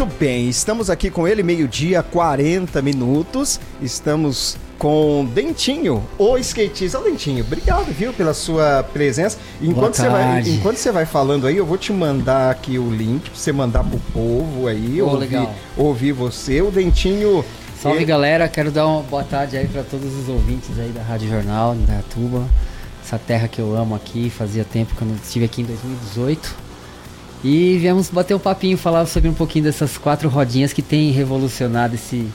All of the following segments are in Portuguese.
Muito bem, estamos aqui com ele, meio-dia, 40 minutos. Estamos com Dentinho, o skatista. Ô, Dentinho, obrigado, viu, pela sua presença. Enquanto você, vai, enquanto você vai falando aí, eu vou te mandar aqui o link pra você mandar pro povo aí, oh, ouvir, ouvir você. O Dentinho. Salve ele... galera, quero dar uma boa tarde aí para todos os ouvintes aí da Rádio Jornal, da Tuba. Essa terra que eu amo aqui, fazia tempo que eu não estive aqui em 2018. E viemos bater um papinho, falar sobre um pouquinho dessas quatro rodinhas que tem revolucionado esse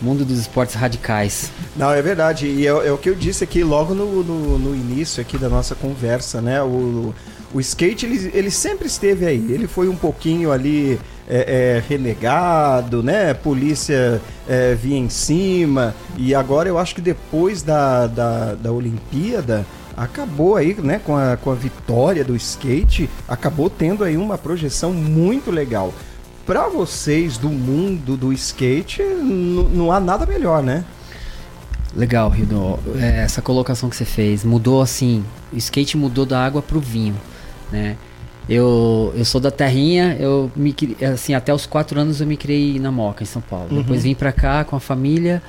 mundo dos esportes radicais. Não, é verdade. E é, é o que eu disse aqui logo no, no, no, início aqui da nossa conversa, né? O, o skate, ele, ele sempre esteve aí. Ele foi um pouquinho ali é, é, renegado, né? Polícia é, vinha em cima. E agora eu acho que depois da, da, da Olimpíada acabou aí, né, com a, com a vitória do skate, acabou tendo aí uma projeção muito legal. Para vocês do mundo do skate, não há nada melhor, né? Legal, Rildo. É, essa colocação que você fez mudou assim. O skate mudou da água pro vinho, né? Eu, eu sou da terrinha, eu me assim até os quatro anos eu me criei na Moca em São Paulo. Uhum. Depois vim para cá com a família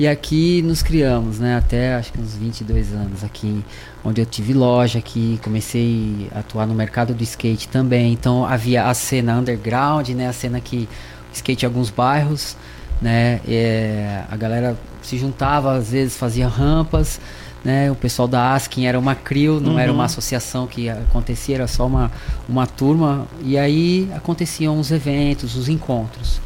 e aqui nos criamos, né? Até acho que uns 22 anos aqui, onde eu tive loja aqui, comecei a atuar no mercado do skate também. Então havia a cena underground, né? A cena que skate em alguns bairros, né? É, a galera se juntava, às vezes fazia rampas, né? O pessoal da Askin era uma CRIO, não uhum. era uma associação que acontecia, era só uma, uma turma. E aí aconteciam os eventos, os encontros.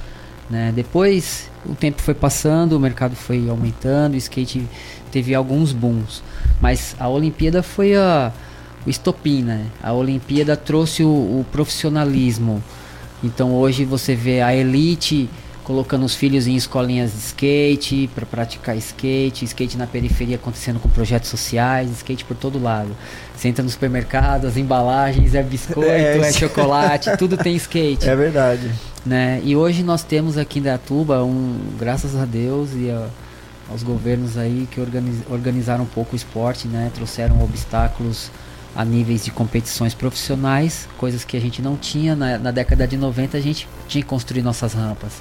Né? Depois o tempo foi passando, o mercado foi aumentando, o skate teve alguns booms. Mas a Olimpíada foi a, o estopim, né? A Olimpíada trouxe o, o profissionalismo. Então hoje você vê a elite colocando os filhos em escolinhas de skate para praticar skate, skate na periferia acontecendo com projetos sociais, skate por todo lado. Você entra no supermercado, as embalagens é biscoito, é, é chocolate, tudo tem skate. É verdade. Né? E hoje nós temos aqui em Datuba, um, graças a Deus e a, aos governos aí que organiz, organizaram um pouco o esporte, né? trouxeram obstáculos a níveis de competições profissionais, coisas que a gente não tinha na, na década de 90, a gente tinha que construir nossas rampas.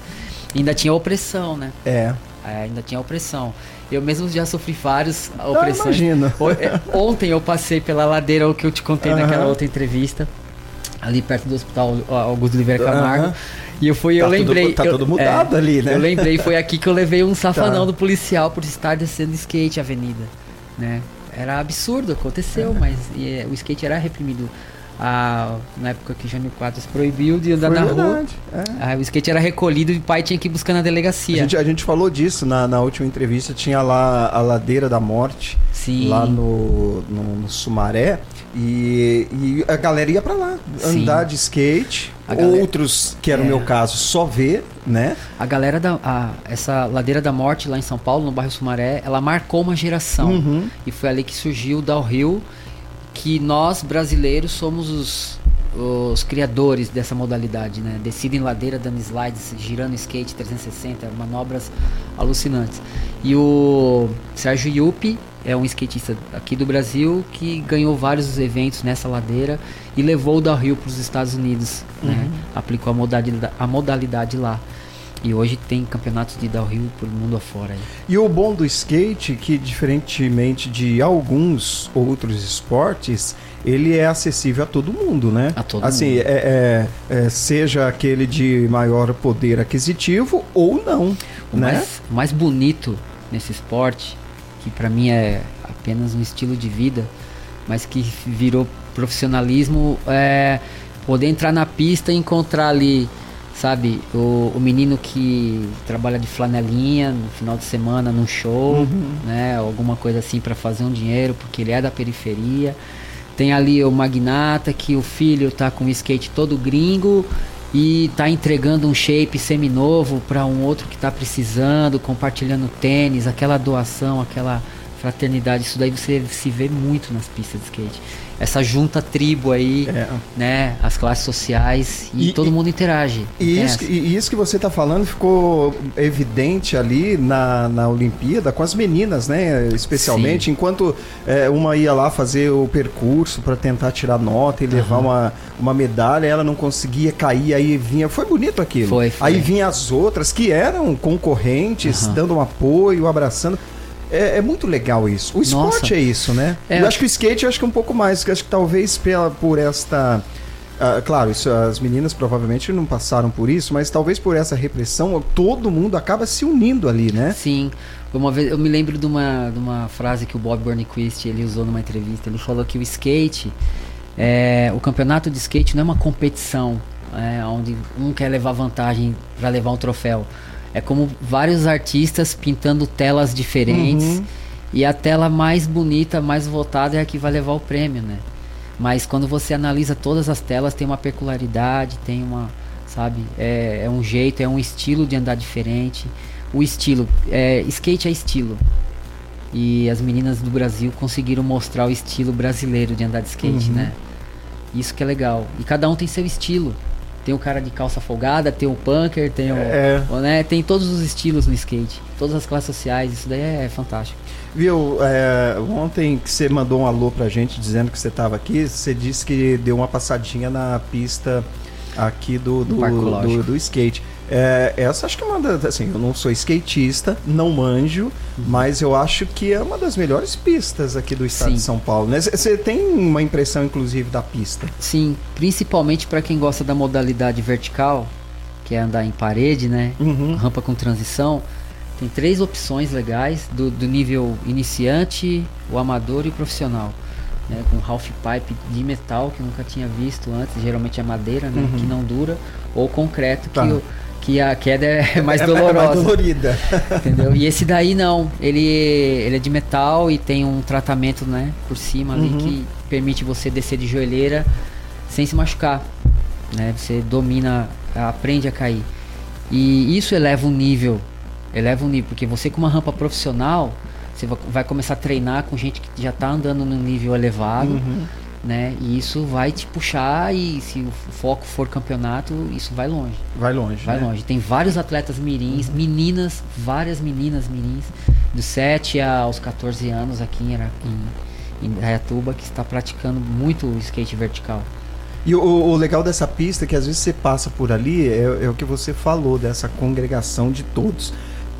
E ainda tinha opressão, né? É. é. ainda tinha opressão. Eu mesmo já sofri várias opressões. Eu imagino. É, ontem eu passei pela ladeira, o que eu te contei uhum. naquela outra entrevista, ali perto do hospital Augusto Oliveira Camargo. Uhum. E eu fui, tá eu lembrei. Tudo, tá eu, tudo mudado é, ali, né? Eu lembrei, foi aqui que eu levei um safanão tá. do policial por estar descendo skate avenida, né? Era absurdo, aconteceu, é. mas e, é, o skate era reprimido. Ah, na época que Jânio Quadros proibiu de andar foi na verdade, rua, é. ah, o skate era recolhido e o pai tinha que ir buscar na delegacia. A gente, a gente falou disso na, na última entrevista, tinha lá a Ladeira da Morte, Sim. lá no, no, no Sumaré. E, e a galera ia para lá, Sim. andar de skate. Galera, Outros, que era é, o meu caso, só ver, né? A galera da. A, essa Ladeira da Morte lá em São Paulo, no bairro Sumaré, ela marcou uma geração. Uhum. E foi ali que surgiu o Downhill, que nós brasileiros somos os, os criadores dessa modalidade, né? Descida em ladeira, dando slides, girando skate 360, manobras alucinantes. E o Sérgio Yupi é um skatista aqui do Brasil que ganhou vários eventos nessa ladeira e levou o downhill para os Estados Unidos, né? uhum. Aplicou a modalidade, a modalidade lá. E hoje tem campeonatos de downhill por mundo afora. Aí. E o bom do skate, que diferentemente de alguns outros esportes, ele é acessível a todo mundo, né? A todo assim, mundo. É, é, é, seja aquele de maior poder aquisitivo ou não. O né? mais, mais bonito nesse esporte, que para mim é apenas um estilo de vida, mas que virou profissionalismo, é poder entrar na pista e encontrar ali sabe? O, o menino que trabalha de flanelinha no final de semana num show, uhum. né? Alguma coisa assim para fazer um dinheiro, porque ele é da periferia. Tem ali o magnata que o filho tá com o skate todo gringo e tá entregando um shape seminovo para um outro que tá precisando, compartilhando tênis, aquela doação, aquela fraternidade, isso daí você se vê muito nas pistas de skate. Essa junta tribo aí, é. né? As classes sociais e, e todo mundo interage. E isso, e isso, que você está falando ficou evidente ali na, na Olimpíada com as meninas, né? Especialmente, Sim. enquanto é, uma ia lá fazer o percurso para tentar tirar nota e levar uhum. uma, uma medalha, ela não conseguia cair, aí vinha. Foi bonito aquilo. Foi, foi. Aí vinha as outras que eram concorrentes, uhum. dando um apoio, abraçando. É, é, muito legal isso. O esporte Nossa. é isso, né? É, eu acho que o skate eu acho que é um pouco mais, acho que talvez pela, por esta. Uh, claro, isso, as meninas provavelmente não passaram por isso, mas talvez por essa repressão, todo mundo acaba se unindo ali, né? Sim. Uma vez, eu me lembro de uma, de uma frase que o Bob Burnquist ele usou numa entrevista. Ele falou que o skate, é, o campeonato de skate não é uma competição, é, onde um quer levar vantagem para levar um troféu. É como vários artistas pintando telas diferentes. Uhum. E a tela mais bonita, mais votada é a que vai levar o prêmio, né? Mas quando você analisa todas as telas, tem uma peculiaridade, tem uma, sabe? É, é um jeito, é um estilo de andar diferente. O estilo, é, skate é estilo. E as meninas do Brasil conseguiram mostrar o estilo brasileiro de andar de skate, uhum. né? Isso que é legal. E cada um tem seu estilo. Tem o cara de calça folgada, tem o punker, tem o, é. o, né, tem todos os estilos no skate, todas as classes sociais, isso daí é fantástico. Viu, é, ontem que você mandou um alô pra gente dizendo que você estava aqui, você disse que deu uma passadinha na pista aqui do, do, do, do skate. É, essa acho que é uma das. Assim, eu não sou skatista, não manjo, mas eu acho que é uma das melhores pistas aqui do estado Sim. de São Paulo. Né? Você tem uma impressão, inclusive, da pista? Sim, principalmente para quem gosta da modalidade vertical, que é andar em parede, né? Uhum. Rampa com transição. Tem três opções legais do, do nível iniciante, o amador e o profissional. Né, com half pipe de metal que eu nunca tinha visto antes, geralmente é madeira, né, uhum. que não dura, ou concreto tá. que eu, que a queda é mais é, dolorosa. Mais dolorida. Entendeu? E esse daí não. Ele, ele é de metal e tem um tratamento né, por cima ali uhum. que permite você descer de joelheira sem se machucar. Né? Você domina, aprende a cair. E isso eleva o nível. Eleva o nível, porque você com uma rampa profissional, você vai começar a treinar com gente que já está andando no nível elevado. Uhum né? E isso vai te puxar e se o foco for campeonato, isso vai longe. Vai longe. Vai né? longe. Tem vários atletas mirins, uhum. meninas, várias meninas mirins, dos 7 aos 14 anos aqui em, em, em Ayatuba, que está praticando muito o skate vertical. E o, o, legal dessa pista é que às vezes você passa por ali, é, é o que você falou, dessa congregação de todos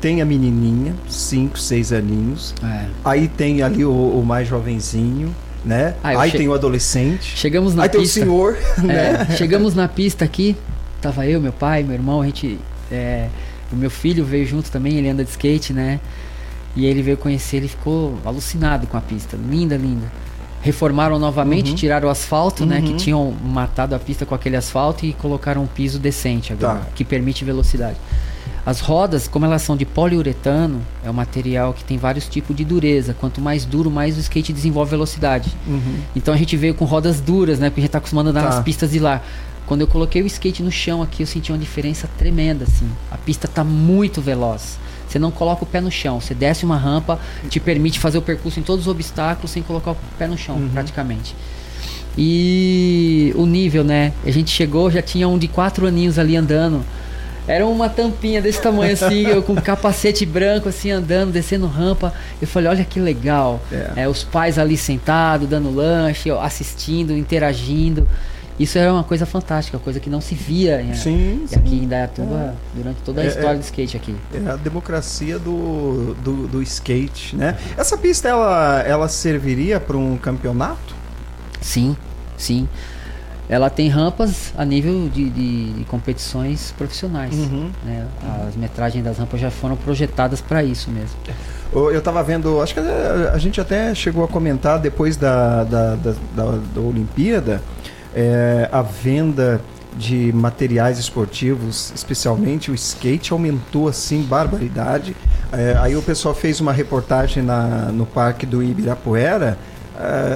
tem a menininha, 5, 6 aninhos. É. Aí tem ali o, o, mais jovenzinho né? Ah, aí che... tem o adolescente. Chegamos na aí pista. tem o senhor, né? É, chegamos na pista aqui, tava eu, meu pai, meu irmão, a gente. É, o meu filho veio junto também, ele anda de skate, né? E ele veio conhecer, ele ficou alucinado com a pista. Linda, linda. Reformaram novamente, uhum. tiraram o asfalto, uhum. né? Que uhum. tinham matado a pista com aquele asfalto e colocaram um piso decente agora, tá. que permite velocidade. As rodas, como elas são de poliuretano, é um material que tem vários tipos de dureza. Quanto mais duro, mais o skate desenvolve velocidade. Uhum. Então a gente veio com rodas duras, né? Porque a gente tá acostumado a andar tá. nas pistas de lá. Quando eu coloquei o skate no chão aqui, eu senti uma diferença tremenda, assim. A pista tá muito veloz. Você não coloca o pé no chão, você desce uma rampa, te permite fazer o percurso em todos os obstáculos sem colocar o pé no chão, uhum. praticamente. E o nível, né? A gente chegou, já tinha um de quatro aninhos ali andando. Era uma tampinha desse tamanho assim, eu com capacete branco assim andando, descendo rampa. Eu falei, olha que legal. É. É, os pais ali sentados, dando lanche, assistindo, interagindo. Isso era uma coisa fantástica, coisa que não se via em, sim, aqui sim. em Dayatuba é. durante toda a é, história é. do skate aqui. É a democracia do, do, do skate, né? Essa pista ela, ela serviria para um campeonato? Sim, sim ela tem rampas a nível de, de, de competições profissionais. Uhum. Né? As metragens das rampas já foram projetadas para isso mesmo. Eu estava vendo, acho que a, gente até chegou a comentar depois da, da, da, da, da Olimpíada, é, a venda de materiais esportivos, especialmente o skate, aumentou assim barbaridade. É, aí o pessoal fez uma reportagem na, no parque do Ibirapuera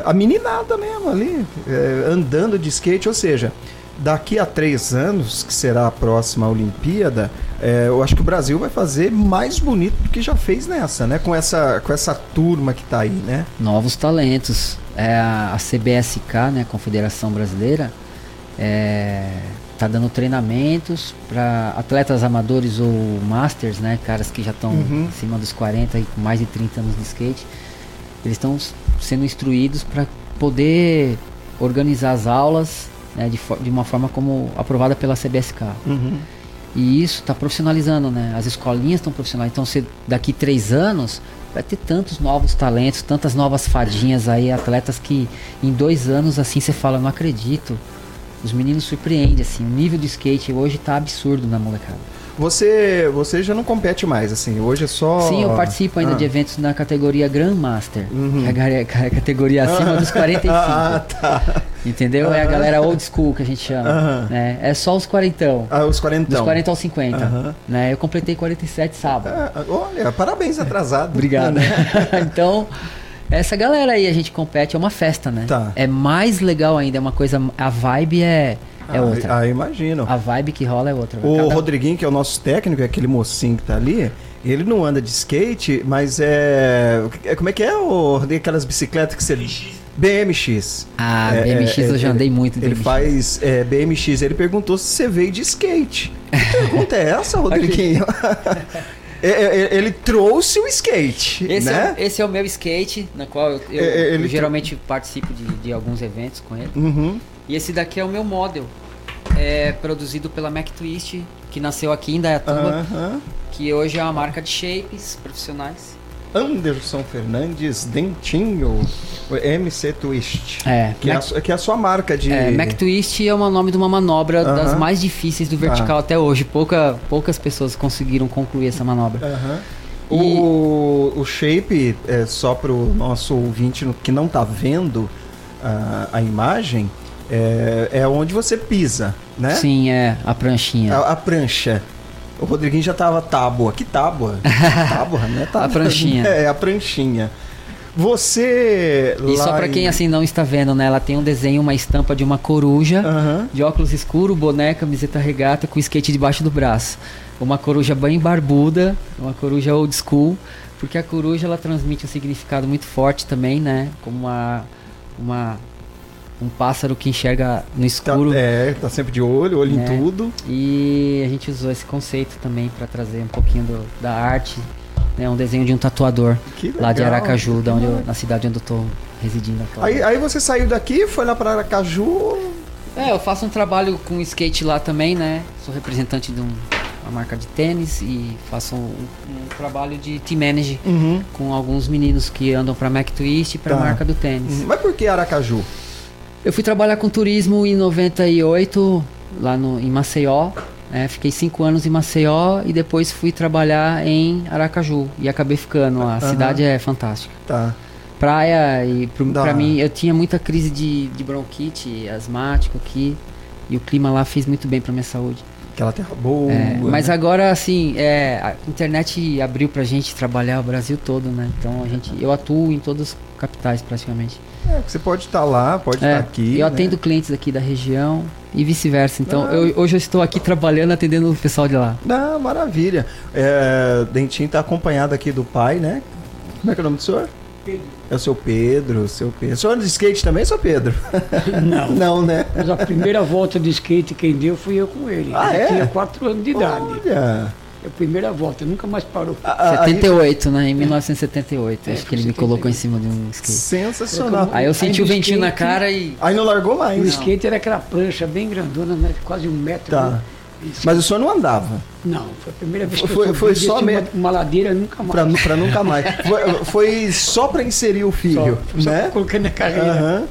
a meninada mesmo ali, é, andando de skate, ou seja, daqui a três anos, que será a próxima Olimpíada, é, eu acho que o Brasil vai fazer mais bonito do que já fez nessa, né? Com essa, com essa turma que está aí, né? Novos talentos. é, a CBSK, né, Confederação Brasileira, é, tá dando treinamentos para atletas amadores ou masters, né, caras que já estão Uhum. acima dos 40 e com mais de 30 anos de skate. Eles estão sendo instruídos para poder organizar as aulas né, de, de uma forma como aprovada pela CBSK. Uhum. E isso está profissionalizando, né? As escolinhas estão profissionalizando. Então, você, daqui três anos, vai ter tantos novos talentos, tantas novas fadinhas aí, atletas que em dois anos, assim, você fala, não acredito. Os meninos surpreendem, assim. O nível de skate hoje tá absurdo na molecada. Você, você já não compete mais, assim, hoje é só... Sim, eu participo ainda Ah. de eventos na categoria Grandmaster, Uhum. que é a a categoria acima dos 45. Ah, tá. Entendeu? É a galera old school que a gente chama. Aham. Né? É só os quarentão. Ah, os quarentão. Dos 40 aos 50. Aham. Né? Eu completei 47 sábado. Ah, olha, parabéns atrasado. Obrigado. Né? então, essa galera aí a gente compete, é uma festa, né? Tá. É mais legal ainda, é uma coisa. A vibe é, é ah, outra. Ah, imagino. A vibe que rola é outra. O Cada- Rodriguinho, que é o nosso técnico, é aquele mocinho que tá ali, ele não anda de skate, mas é. é- Como é que é, o Rodrigo? Aquelas bicicletas que você. BMX. Ah, É, BMX é, eu já é, andei muito de Ele BMX. faz é, BMX. Ele perguntou se você veio de skate. Que pergunta é essa, Rodriguinho? É, ele trouxe o skate, Esse, né? é, esse é o meu skate, na qual eu, eu- ele eu geralmente participo de, de alguns eventos com ele. Uhum. E esse daqui é o meu model. É produzido pela Mac Twist, que nasceu aqui em Dayatuba, Aham. que hoje é uma marca de shapes profissionais. Anderson Fernandes Dentinho, MC Twist. É, Que, é a, Mac, su- que é a sua marca de. é, Mac Twist é o nome de uma manobra das Aham. mais difíceis do vertical até hoje. Pouca, poucas pessoas conseguiram concluir essa manobra. Aham. E- O, o shape, é, só para o nosso ouvinte que não tá vendo a, a imagem, é, é onde você pisa, né? Sim, é a pranchinha. A, a prancha. O Rodriguinho já tava tábua. Que tábua? tábua, né? Tábua. A pranchinha. É, a pranchinha. Você. E só pra quem em- assim não está vendo, né? Ela tem um desenho, uma estampa de uma coruja, Aham. de óculos escuro, boné, camiseta regata com skate debaixo do braço. Uma coruja bem barbuda, uma coruja old school, porque a coruja ela transmite um significado muito forte também, né? Como uma, uma um pássaro que enxerga no Tá, escuro. é, tá sempre de olho, olho né? em tudo. E a gente usou esse conceito também para trazer um pouquinho do- da arte, né? Um desenho de um tatuador Que lá de legal, Aracaju, da onde eu- legal. na cidade onde eu tô residindo Aí, aí você saiu daqui, foi lá para Aracaju. É, eu faço um trabalho com skate lá também, né? Sou representante de um- uma marca de tênis e faço um, um trabalho de team manage Uhum. com alguns meninos que andam para Mac Twist e para a Tá. marca do tênis. Mas por que Aracaju? Eu fui trabalhar com turismo em 98 lá no, em Maceió. né? Fiquei cinco anos em Maceió e depois fui trabalhar em Aracaju e acabei ficando. lá. A Aham. cidade é fantástica. Tá. Praia e pra mim eu tinha muita crise de, de bronquite asmático aqui e o clima lá fez muito bem pra minha saúde. Aquela terra boa. É, mas né? agora assim, é, a internet abriu pra gente trabalhar o Brasil todo, né? Então a gente, eu atuo em todas as capitais praticamente. É, você pode estar lá, pode É, estar aqui. eu né? atendo clientes aqui da região e vice-versa. Então Ah. eu- hoje eu estou aqui trabalhando atendendo o pessoal de lá. Ah, maravilha. É, Dentinho tá acompanhado aqui do pai, né? Como é que é o nome do senhor? É o seu Pedro, seu Pedro. O senhor anda de skate também, seu Pedro? Não. Não, né? Mas a primeira volta de skate quem deu fui eu com ele. Ah, ele é? tinha 4 anos de idade. Olha. É a primeira volta, nunca mais parou. a- a- aí- 78, né? Em 1978. É, Acho que ele me 78. colocou em cima de um skate. Sensacional. Aí eu senti Aí o ventinho na skate- cara e. Aí não largou O mais. skate era aquela prancha bem grandona, né? quase um metro. Tá. né? Isso. Mas o senhor não andava. Não, foi a primeira vez que Foi- eu foi só uma, uma ladeira nunca mais. Pra, pra nunca mais. Foi, foi só pra inserir o filho, só, só né? coloquei na carreira. Aham.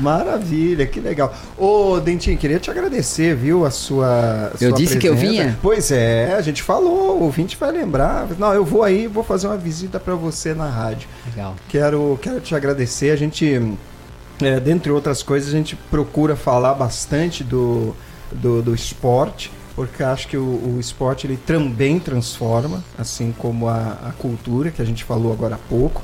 Maravilha, que legal. Ô, Dentinho, queria te agradecer, viu, a sua. Eu sua disse que eu presença. vinha? Pois é, a gente falou, o ouvinte vai lembrar. Não, eu vou aí, vou fazer uma visita pra você na rádio. Legal. Quero, quero te agradecer. A gente, é, dentre outras coisas, a gente procura falar bastante do, do, do esporte, porque acho que o, o esporte ele também transforma, assim como a, a cultura que a gente falou agora há pouco.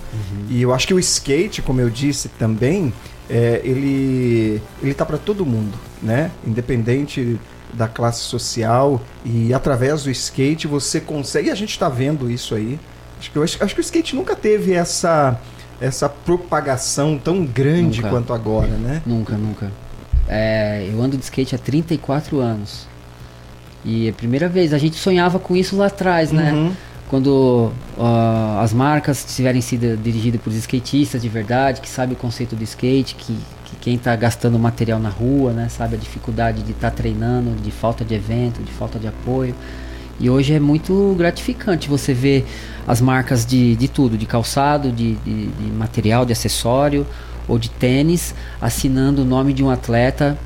E eu acho que o skate, como eu disse também, é, ele ele tá para todo mundo, né? Independente da classe social e através do skate você consegue. E a gente está vendo isso aí. Acho que, acho que o skate nunca teve essa essa propagação tão grande Nunca. quanto agora, né? Nunca, nunca. É, eu ando de skate há 34 anos. E é a primeira vez, a gente sonhava com isso lá atrás, né? Uhum. Quando ó, as marcas tiverem sido dirigidas por skatistas de verdade, que sabe o conceito do skate, que, que quem está gastando material na rua, né, sabe a dificuldade de estar treinando, de falta de evento, de falta de apoio. E hoje é muito gratificante você ver as marcas de, de tudo, de calçado, de, de, de material, de acessório ou de tênis, assinando o nome de um atleta,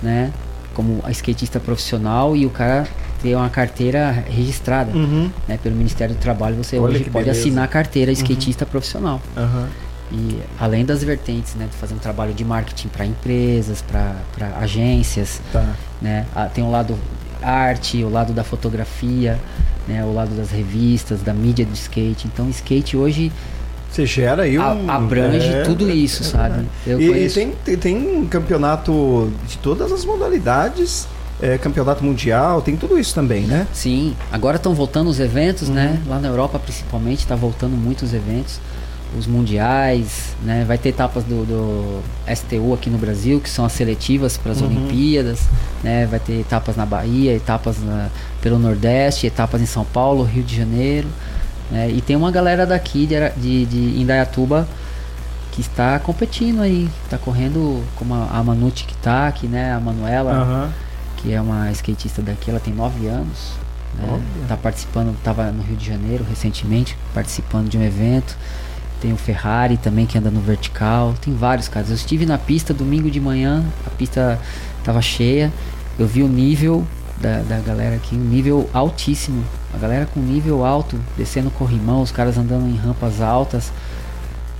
né, como a skatista profissional e o cara ter uma carteira registrada Uhum. né, pelo Ministério do Trabalho, você Olha hoje pode beleza. assinar a carteira skatista profissional. Aham. E além das vertentes, né, de fazer um trabalho de marketing para empresas, para agências, Tá. né, ah, tem o lado arte, o lado da fotografia, né, o lado das revistas, da mídia do skate. Então, skate hoje Você gera aí a- um. abrange é, tudo isso, é sabe? Eu E, e conheço- tem, tem, tem um campeonato de todas as modalidades, é, campeonato mundial, tem tudo isso também, né? Sim, agora estão voltando os eventos, né? Uhum. Lá na Europa principalmente está voltando muitos eventos, os mundiais, né? Vai ter etapas do, do STU aqui no Brasil, que são as seletivas para as Uhum. Olimpíadas, né? Vai ter etapas na Bahia, etapas na- pelo Nordeste, etapas em São Paulo, Rio de Janeiro, né? E tem uma galera daqui de, de, de Indaiatuba que está competindo aí, está correndo como a, a tá aqui, né? A Manuela Aham. que é uma skatista daqui, ela tem 9 anos. Né? Tá participando, estava no Rio de Janeiro recentemente, participando de um evento. Tem o Ferrari também que anda no vertical. Tem vários caras. Eu estive na pista domingo de manhã, a pista estava cheia. Eu vi o nível da, da galera aqui, um nível altíssimo. A galera com nível alto, descendo corrimão, os caras andando em rampas altas.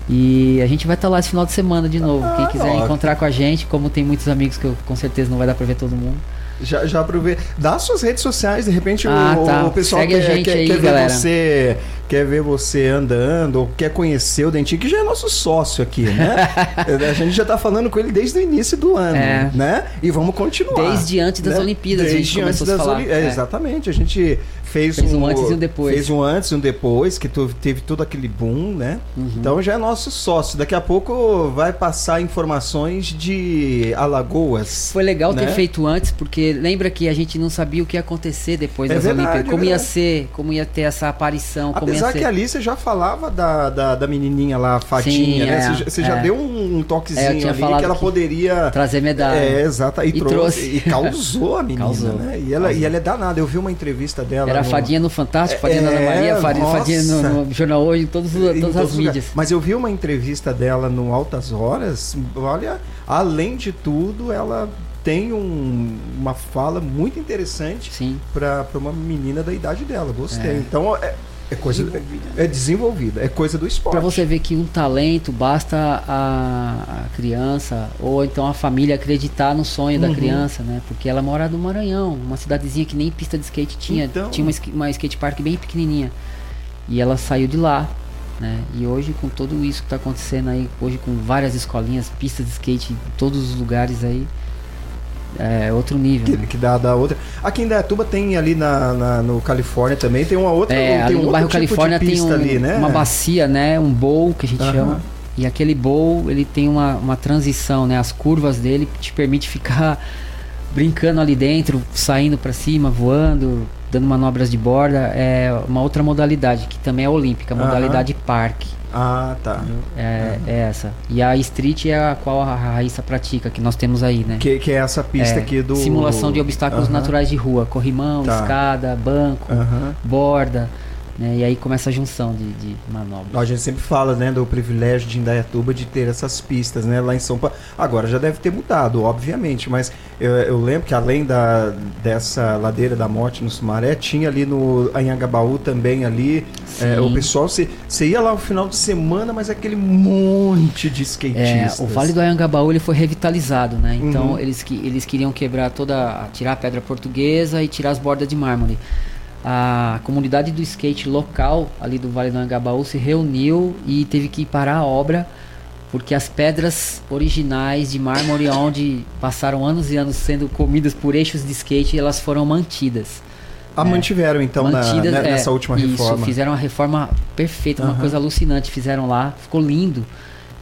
E a gente vai estar lá esse final de semana de novo. Quem Ah, quiser ó. encontrar com a gente, como tem muitos amigos que eu, com certeza não vai dar pra ver todo mundo. Já, já aproveita. Dá suas redes sociais, de repente Ah, o, tá. o pessoal Segue a quer, gente quer, aí, quer ver galera. você quer ver você andando, ou quer conhecer o Dentinho, que já é nosso sócio aqui, né? a gente já tá falando com ele desde o início do ano, É. né? E vamos continuar. Desde antes das né? Olimpíadas a gente Desde antes das falar. Oli- é, É. Exatamente. A gente fez, Fez um antes e um depois. Fez um antes e um depois, que tu- teve todo aquele boom, né? Uhum. Então já é nosso sócio. Daqui a pouco vai passar informações de Alagoas. Foi legal ter né? feito antes, porque lembra que a gente não sabia o que ia acontecer depois É das verdade, Olimpíadas. Como ia ser, como ia ter essa aparição, como Apesar que ali você já falava da, da, da menininha lá, a Fadinha, Sim, né? é, você já, você já é. deu um, toquezinho É, ali que ela que poderia... Trazer medalha. É, exato. E, E trouxe, trouxe. E causou a menina, Causou. né? E ela, Causou. e ela é danada. Eu vi uma entrevista dela Era a no- fadinha no Fantástico, fadinha na Ana É, Maria, fadinha, nossa. fadinha no, no Jornal Hoje, em todos, os- em todas todos as mídias. Mas eu vi uma entrevista dela no Altas Horas. Olha, além de tudo, ela tem um- uma fala muito interessante para uma menina da idade dela. Gostei. É. Então é, é coisa é desenvolvida, é coisa do esporte. Pra você ver que um talento basta a, a criança ou então a família acreditar no sonho da Uhum. criança, né? Porque ela mora no Maranhão, uma cidadezinha que nem pista de skate tinha, Então. tinha uma, uma skate park bem pequenininha. E ela saiu de lá, né? E hoje com tudo isso que tá acontecendo aí, hoje com várias escolinhas, pistas de skate em todos os lugares aí, é outro nível, Que, né? que dá da outra. Aqui em Dayatuba tem ali na, na- no Califórnia também, tem uma outra. É, tem um no bairro tipo Califórnia tem um- ali, né? uma bacia, né? Um bowl que a gente chama. E aquele bowl, ele tem uma, uma transição, né? As curvas dele te permite ficar brincando ali dentro, saindo pra cima, voando, dando manobras de borda. É uma outra modalidade, que também é olímpica, modalidade parque. Ah, tá. É, é essa. E a street é a qual a Raíssa pratica, que nós temos aí, né? Que, que é essa pista É, aqui do. Simulação de obstáculos naturais de rua, corrimão, Tá. escada, banco, borda, né? E aí começa a junção de, de manobras. A gente sempre fala, né, do privilégio de Indaiatuba de ter essas pistas, né, lá em São Paulo. Agora já deve ter mudado, obviamente, mas eu, eu lembro que além da, dessa ladeira da morte no Sumaré, tinha ali no Anhangabaú também ali, é, o pessoal, você você ia lá no final de semana, mas aquele monte de É, skatistas. o Vale do Anhangabaú ele foi revitalizado, né? Então Uhum. eles, eles queriam quebrar toda, tirar a pedra portuguesa e tirar as bordas de mármore. A comunidade do skate local ali do Vale do Anhangabaú se reuniu e teve que parar a obra porque as pedras originais de mármore onde passaram anos e anos sendo comidas por eixos de skate, elas foram mantidas. Ah, mantiveram então na- Mantidas, né, é, nessa última isso, reforma. fizeram uma reforma perfeita, uma Aham. coisa alucinante. Fizeram lá, ficou lindo.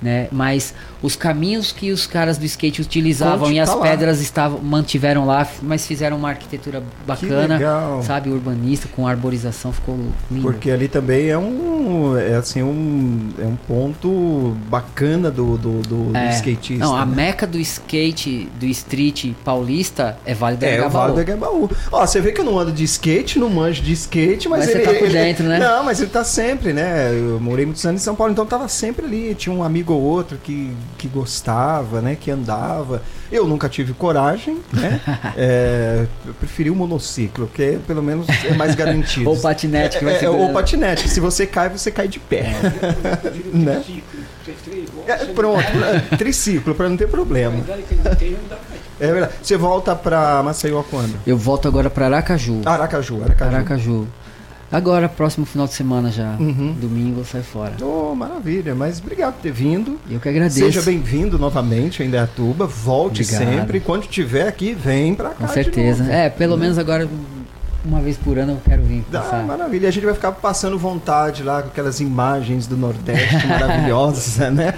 Né? Mas os caminhos que os caras do skate utilizavam Conte, e as tá lá. pedras estavam mantiveram lá, mas fizeram uma arquitetura bacana, sabe, urbanista com arborização, ficou lindo. Porque ali também é um, é assim, um, é um ponto bacana do, do, do, do É. skatista. Não, a né? meca do skate, do street paulista é Vale do É, o Anhangabaú. Vale do Agabaú. Ó, você vê que eu não ando de skate, não manjo de skate, mas, Mas você ele... tá por ele- dentro, né? Não, mas ele tá sempre, né? Eu morei muitos anos em São Paulo, então tava sempre ali. Tinha um amigo ou outro que, que gostava, né? Que andava. Eu nunca tive coragem, né? É, eu preferi o monociclo, porque pelo menos é mais garantido. Ou patinete que vai é, é, segurando. ou patinete. Se você cai, você cai de pé. né? É, pronto, né? triciclo, pra não ter problema. É verdade. Você volta pra Maceió quando? Eu volto agora para Aracaju. Aracaju, Aracaju. Aracaju. Agora, próximo final de semana já. Uhum. Domingo eu saio fora. Oh, maravilha, mas obrigado por ter vindo. Eu que agradeço. Seja bem-vindo novamente a Indaiatuba. Volte Obrigado. sempre. Quando estiver aqui, vem pra cá. Com certeza. É, pelo menos agora, uma vez por ano, eu quero vir Ah, passar. maravilha. A gente vai ficar passando vontade lá com aquelas imagens do Nordeste maravilhosas, né?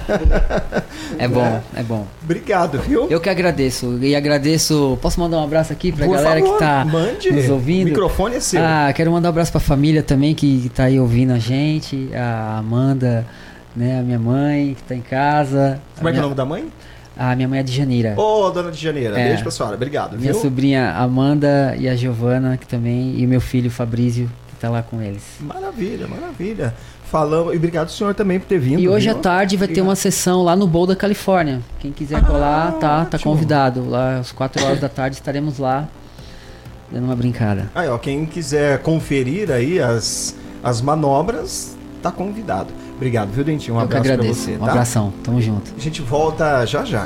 É bom, é bom. Obrigado, viu? Eu que agradeço. E agradeço. Posso mandar um abraço aqui pra Por galera favor, que tá mande. nos O ouvindo? microfone é seu. Ah, quero mandar um abraço pra família também que tá aí ouvindo a gente. A Amanda, né? A minha mãe que tá em casa. Como é que é o minha, nome da mãe? A minha mãe é de Janeira. Ô, dona de Janeiro. É. Beijo pra senhora. Obrigado, minha viu? sobrinha Amanda e a Giovana, que também. E o meu filho Fabrício, que tá lá com eles. Maravilha, maravilha. Falamos. E obrigado, senhor, também por ter vindo. E hoje à viu? tarde vai ter uma sessão lá no Bowl da Califórnia. Quem quiser colar, tá, tá ótimo. convidado. Lá às 4 horas da tarde estaremos lá dando uma brincada. Aí, ó, quem quiser conferir aí as, as manobras, tá convidado. Obrigado, viu, Dentinho? Um Eu que abraço pra agradeço. você, um tá? abração. Tamo junto. A gente volta já já.